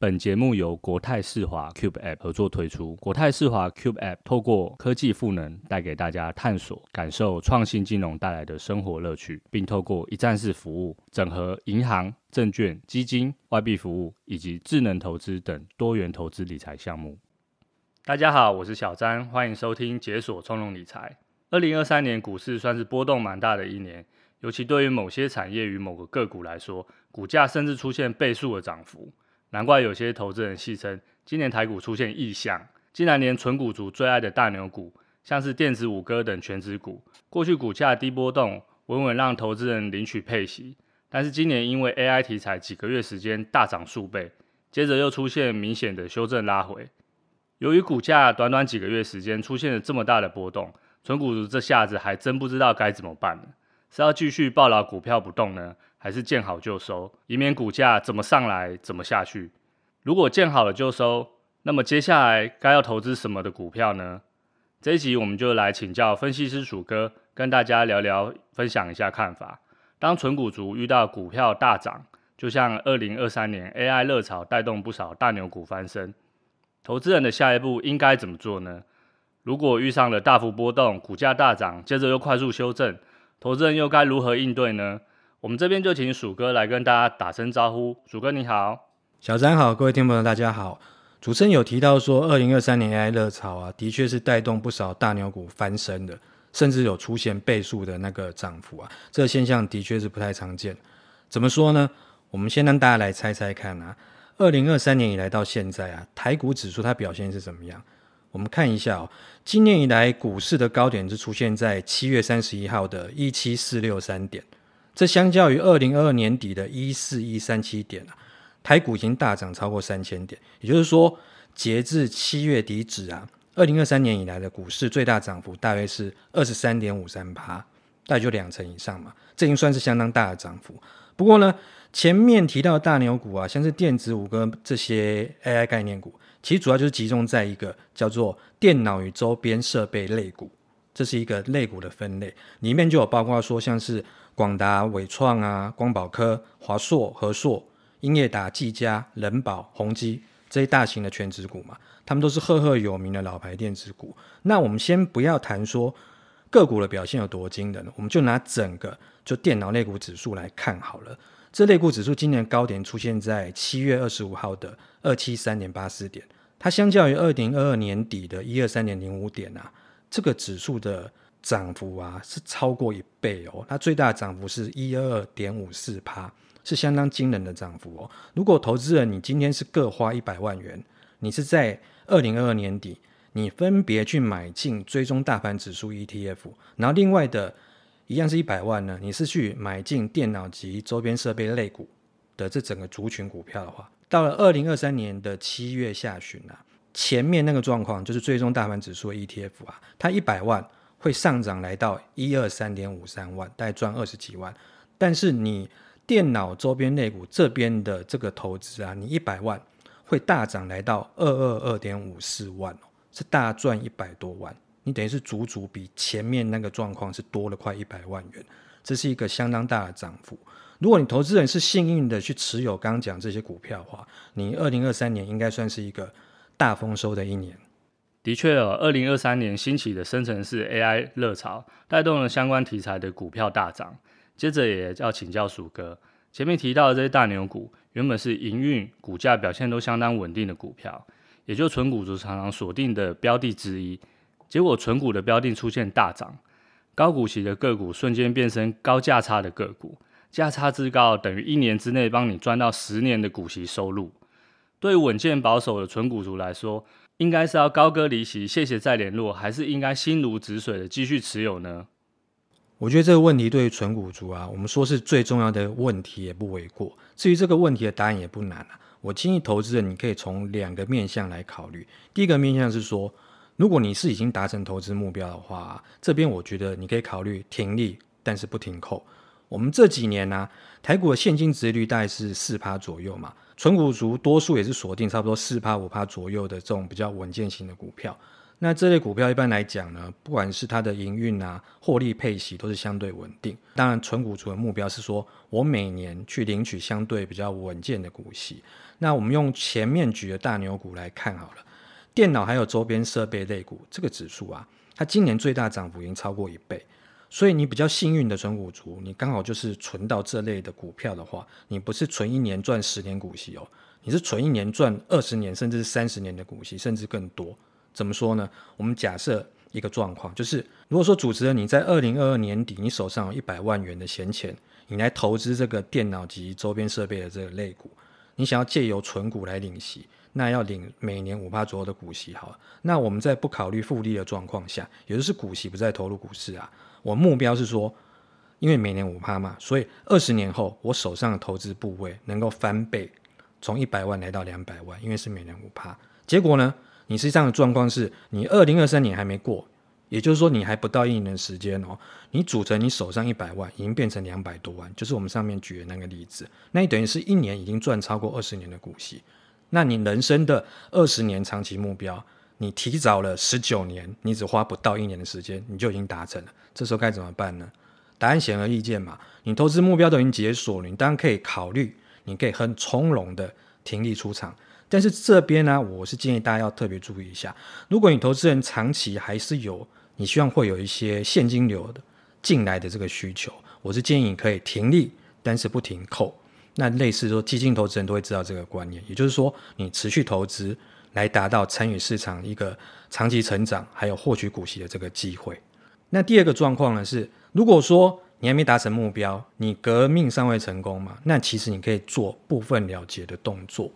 本节目由国泰世华 Cube App 合作推出。国泰世华 Cube App 透过科技赋能，带给大家探索、感受创新金融带来的生活乐趣，并透过一站式服务，整合银行、证券、基金、外币服务以及智能投资等多元投资理财项目。大家好，我是小詹，欢迎收听解锁从容理财。二零二三年股市算是波动蛮大的一年，尤其对于某些产业与某个个股来说，股价甚至出现倍数的涨幅。难怪有些投资人戏称，今年台股出现异象，竟然连存股族最爱的大牛股，像是电子五哥等权值股，过去股价低波动，稳稳让投资人领取配息。但是今年因为 AI 题材，几个月时间大涨数倍，接着又出现明显的修正拉回。由于股价短短几个月时间出现了这么大的波动，存股族这下子还真不知道该怎么办了，是要继续抱牢股票不动呢？还是见好就收，以免股价怎么上来怎么下去。如果见好了就收，那么接下来该要投资什么的股票呢？这一集我们就来请教分析师薯哥，跟大家聊聊，分享一下看法。当存股族遇到股票大涨，就像二零二三年 AI 热潮带动不少大牛股翻身，投资人的下一步应该怎么做呢？如果遇上了大幅波动，股价大涨，接着又快速修正，投资人又该如何应对呢？我们这边就请鼠哥来跟大家打声招呼。鼠哥你好，小詹好，各位听众朋友大家好。主持人有提到说，二零二三年 AI 热潮啊，的确是带动不少大牛股翻身的，甚至有出现倍数的那个涨幅啊。这个现象的确是不太常见。怎么说呢？我们先让大家来猜猜看啊。二零二三年以来到现在啊，台股指数它表现是怎么样？我们看一下哦，今年以来股市的高点是出现在七月三十一号的一七四六三点。这相较于二零二二年底的一四一三七点啊，台股已经大涨超过三千点。也就是说，截至七月底止啊，二零二三年以来的股市最大涨幅大约是二十三点五三八，大约就两成以上嘛。这已经算是相当大的涨幅。不过呢，前面提到的大牛股啊，像是电子五哥这些 AI 概念股，其实主要就是集中在一个叫做电脑与周边设备类股，这是一个类股的分类，里面就有包括说像是。广达、伟创啊、光宝科、华硕、和硕、英业达、技嘉、仁宝、宏基这些大型的权值股嘛，他们都是赫赫有名的老牌电子股。那我们先不要谈说个股的表现有多惊人，我们就拿整个就电脑类股指数来看好了。这类股指数今年高点出现在七月二十五号的二七三点八四点，它相较于二零二二年底的一二三点零五点啊，这个指数的。涨幅啊是超过一倍哦，它最大的涨幅是一二二点五四趴，是相当惊人的涨幅哦。如果投资人你今天是各花一百万元，你是在二零二二年底，你分别去买进追踪大盘指数 ETF，然后另外的一样是一百万呢，你是去买进电脑及周边设备类股的这整个族群股票的话，到了二零二三年的七月下旬啊，前面那个状况就是追踪大盘指数 ETF 啊，它一百万。会上涨来到一二三点五三万，大概赚二十几万。但是你电脑周边类股这边的这个投资啊，你一百万会大涨来到二二二点五四万，是大赚一百多万。你等于是足足比前面那个状况是多了快一百万元，这是一个相当大的涨幅。如果你投资人是幸运的去持有刚刚讲这些股票的话，你二零二三年应该算是一个大丰收的一年。的确哦，二零二三年兴起的生成式 AI 热潮，带动了相关题材的股票大涨。接着也要请教鼠哥，前面提到的这些大牛股，原本是营运股价表现都相当稳定的股票，也就纯股族常常锁定的标的之一。结果纯股的标的出现大涨，高股息的个股瞬间变成高价差的个股，价差之高等于一年之内帮你赚到十年的股息收入。对稳健保守的纯股族来说，应该是要高歌离席，谢谢再联络，还是应该心如止水的继续持有呢？我觉得这个问题对于存股族啊，我们说是最重要的问题也不为过。至于这个问题的答案也不难啊，我建议投资人你可以从两个面向来考虑。第一个面向是说，如果你是已经达成投资目标的话，这边我觉得你可以考虑停利，但是不停扣。我们这几年呢、啊，台股的现金殖利率大概是四趴左右嘛。存股族多数也是锁定差不多四趴五趴左右的这种比较稳健型的股票。那这类股票一般来讲呢，不管是它的营运啊、获利配息都是相对稳定。当然，存股族的目标是说我每年去领取相对比较稳健的股息。那我们用前面举的大牛股来看好了，电脑还有周边设备类股这个指数啊，它今年最大涨幅已经超过一倍。所以你比较幸运的存股族，你刚好就是存到这类的股票的话，你不是存一年赚十年股息哦，你是存一年赚二十年甚至是三十年的股息，甚至更多。怎么说呢？我们假设一个状况，就是如果说主持人你在二零二二年底，你手上有一百万元的闲钱，你来投资这个电脑及周边设备的这个类股，你想要借由存股来领息，那要领每年五趴左右的股息，好。那我们在不考虑复利的状况下，也就是股息不再投入股市啊。我目标是说，因为每年五趴嘛，所以二十年后我手上的投资部位能够翻倍，从一百万来到两百万，因为是每年五趴。结果呢，你实际上的状况是你二零二三年还没过，也就是说你还不到一年的时间哦，你组成你手上一百万已经变成两百多万，就是我们上面举的那个例子，那你等于是一年已经赚超过二十年的股息，那你人生的二十年长期目标。你提早了十九年，你只花不到一年的时间，你就已经达成了。这时候该怎么办呢？答案显而易见嘛。你投资目标都已经解锁了，你当然可以考虑，你可以很从容的停利出场。但是这边呢，我是建议大家要特别注意一下。如果你投资人长期还是有你希望会有一些现金流的进来的这个需求，我是建议你可以停利，但是不停扣。那类似说基金投资人都会知道这个观念，也就是说你持续投资。来达到参与市场一个长期成长，还有获取股息的这个机会。那第二个状况呢是，如果说你还没达成目标，你革命尚未成功嘛，那其实你可以做部分了结的动作，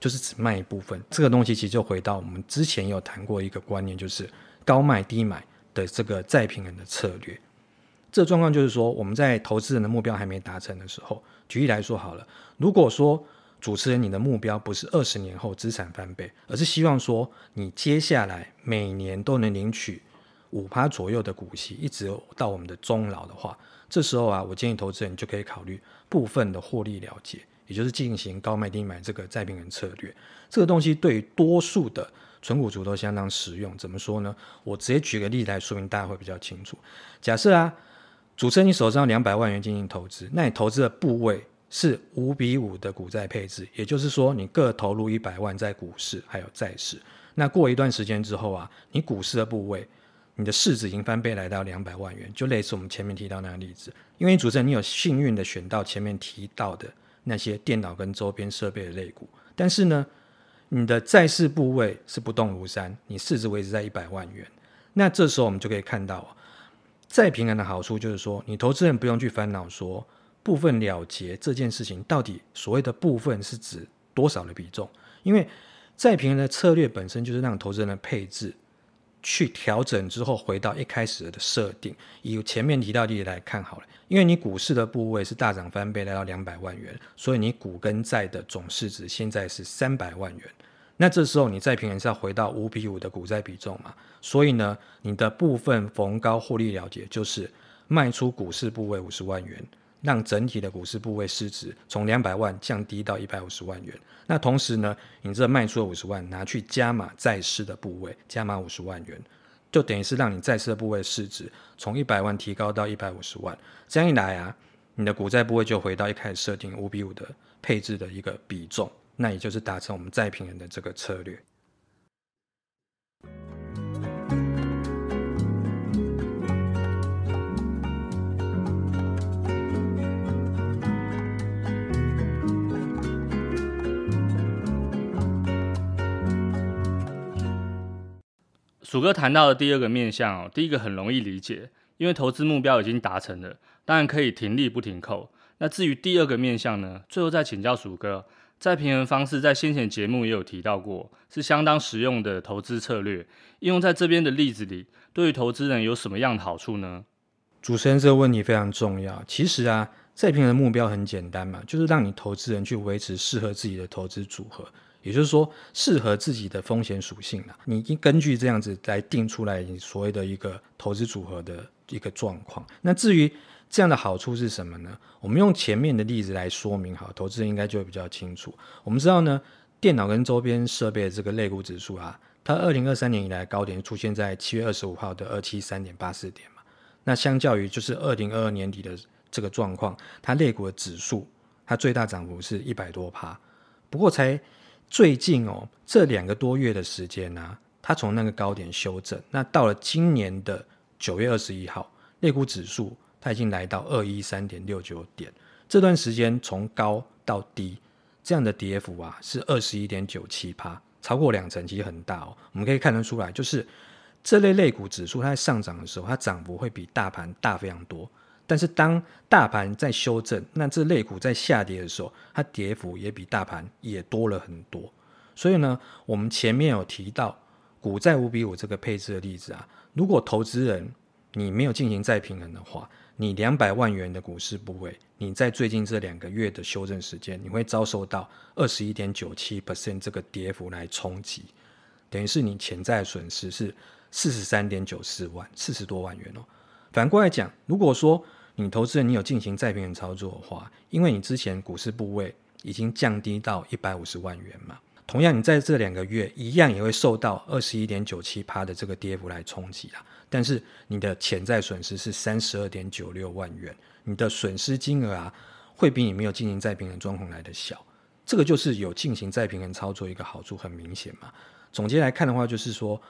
就是只卖一部分。这个东西其实就回到我们之前有谈过一个观念，就是高卖低买的这个再平衡的策略。这状况就是说，我们在投资人的目标还没达成的时候，举例来说好了，如果说主持人，你的目标不是二十年后资产翻倍，而是希望说你接下来每年都能领取五趴左右的股息，一直到我们的终老的话，这时候啊，我建议投资人就可以考虑部分的获利了结，也就是进行高卖低买这个再平衡策略。这个东西对于多数的存股族都相当实用。怎么说呢？我直接举个例子来说明，大家会比较清楚。假设啊，主持人你手上两百万元进行投资，那你投资的部位，是五比五的股债配置，也就是说，你各投入一百万在股市还有债市。那过一段时间之后啊，你股市的部位，你的市值已经翻倍来到两百万元，就类似我们前面提到那个例子。因为主持人你有幸运的选到前面提到的那些电脑跟周边设备的类股，但是呢，你的债市部位是不动如山，你市值维持在一百万元。那这时候我们就可以看到，啊再平衡的好处就是说，你投资人不用去烦恼说。部分了结这件事情，到底所谓的部分是指多少的比重？因为再平衡的策略本身就是让投资人的配置去调整之后，回到一开始的设定。以前面提到的例子来看好了，因为你股市的部位是大涨翻倍来到两百万元，所以你股跟债的总市值现在是三百万元。那这时候你再平衡是要回到五比五的股债比重嘛？所以呢，你的部分逢高获利了结就是卖出股市部位五十万元。让整体的股市部位市值从两百万降低到一百五十万元。那同时呢，你这卖出了五十万，拿去加码债市的部位，加码五十万元，就等于是让你债市的部位市值从一百万提高到一百五十万。这样一来啊，你的股债部位就回到一开始设定五比五的配置的一个比重，那也就是达成我们再平衡的这个策略。鼠哥谈到的第二个面向哦，第一个很容易理解，因为投资目标已经达成了，当然可以停利不停扣。那至于第二个面向呢，最后再请教鼠哥，再平衡方式在先前节目也有提到过，是相当实用的投资策略。应用在这边的例子里，对于投资人有什么样的好处呢？主持人这个问题非常重要。其实啊，再平衡目标很简单嘛，就是让你投资人去维持适合自己的投资组合。也就是说，适合自己的风险属性啊，你根据这样子来定出来你所谓的一个投资组合的一个状况。那至于这样的好处是什么呢？我们用前面的例子来说明，好，投资人应该就会比较清楚。我们知道呢，电脑跟周边设备这个类股指数啊，它二零二三年以来高点出现在七月二十五号的二七三点八四点嘛。那相较于就是二零二二年底的这个状况，它类股的指数它最大涨幅是一百多趴，不过才。最近哦，这两个多月的时间呢、啊，它从那个高点修正，那到了今年的九月二十一号，类股指数它已经来到二一三点六九点，这段时间从高到低，这样的跌幅啊是二十一点九七趴，超过两成，其实很大哦。我们可以看得出来，就是这类类股指数它在上涨的时候，它涨幅会比大盘大非常多。但是当大盘在修正，那这类股在下跌的时候，它跌幅也比大盘也多了很多。所以呢，我们前面有提到股债五比五这个配置的例子啊，如果投资人你没有进行再平衡的话，你两百万元的股市部位，你在最近这两个月的修正时间，你会遭受到二十一点九七 percent 这个跌幅来冲击，等于是你潜在损失是四十三点九四万，四十多万元哦。反过来讲，如果说你投资人，你有进行再平衡操作的话，因为你之前股市部位已经降低到一百五十万元嘛，同样你在这两个月一样也会受到二十一点九七趴的这个跌幅来冲击啊，但是你的潜在损失是三十二点九六万元，你的损失金额啊会比你没有进行再平衡状况来的小，这个就是有进行再平衡操作一个好处，很明显嘛。总结来看的话，就是说。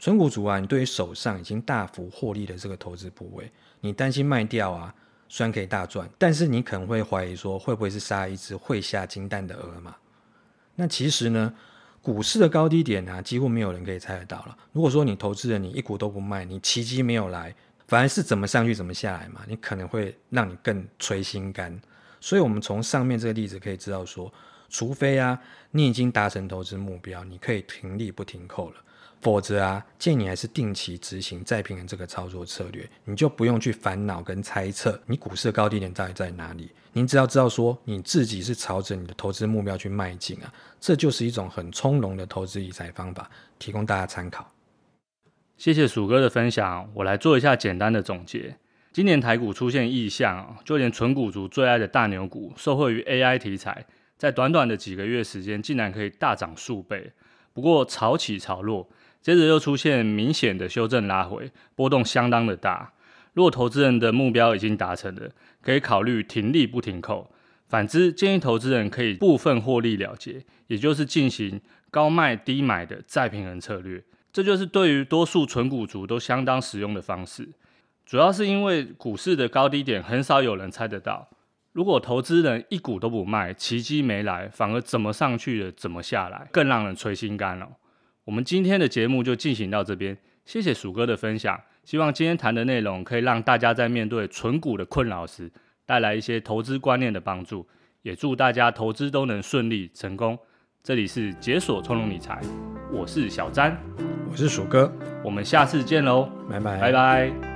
存股族啊，你对于手上已经大幅获利的这个投资部位，你担心卖掉啊，虽然可以大赚，但是你可能会怀疑说，会不会是杀一只会下金蛋的鹅嘛？那其实呢，股市的高低点啊，几乎没有人可以猜得到了。如果说你投资人你一股都不卖，你奇迹没有来，反而是怎么上去怎么下来嘛，你可能会让你更捶心肝。所以，我们从上面这个例子可以知道说，除非啊，你已经达成投资目标，你可以停利不停扣了。否则啊，建议你还是定期执行再平衡这个操作策略，你就不用去烦恼跟猜测你股市的高低点到底在哪里。您只要知道说你自己是朝着你的投资目标去迈进啊，这就是一种很从容的投资理财方法，提供大家参考。谢谢鼠哥的分享，我来做一下简单的总结。今年台股出现异象，就连存股族最爱的大牛股，受惠于 AI 题材，在短短的几个月时间，竟然可以大涨数倍。不过潮起潮落。接着又出现明显的修正拉回，波动相当的大。如果投资人的目标已经达成了，可以考虑停利不停扣。反之，建议投资人可以部分获利了结，也就是进行高卖低买的再平衡策略。这就是对于多数存股族都相当实用的方式。主要是因为股市的高低点很少有人猜得到。如果投资人一股都不卖，奇迹没来，反而怎么上去了怎么下来，更让人垂心肝了。我们今天的节目就进行到这边，谢谢鼠哥的分享。希望今天谈的内容可以让大家在面对存股的困扰时，带来一些投资观念的帮助。也祝大家投资都能顺利成功。这里是解锁从容理财，我是小詹，我是鼠哥，我们下次见喽，拜拜，拜拜。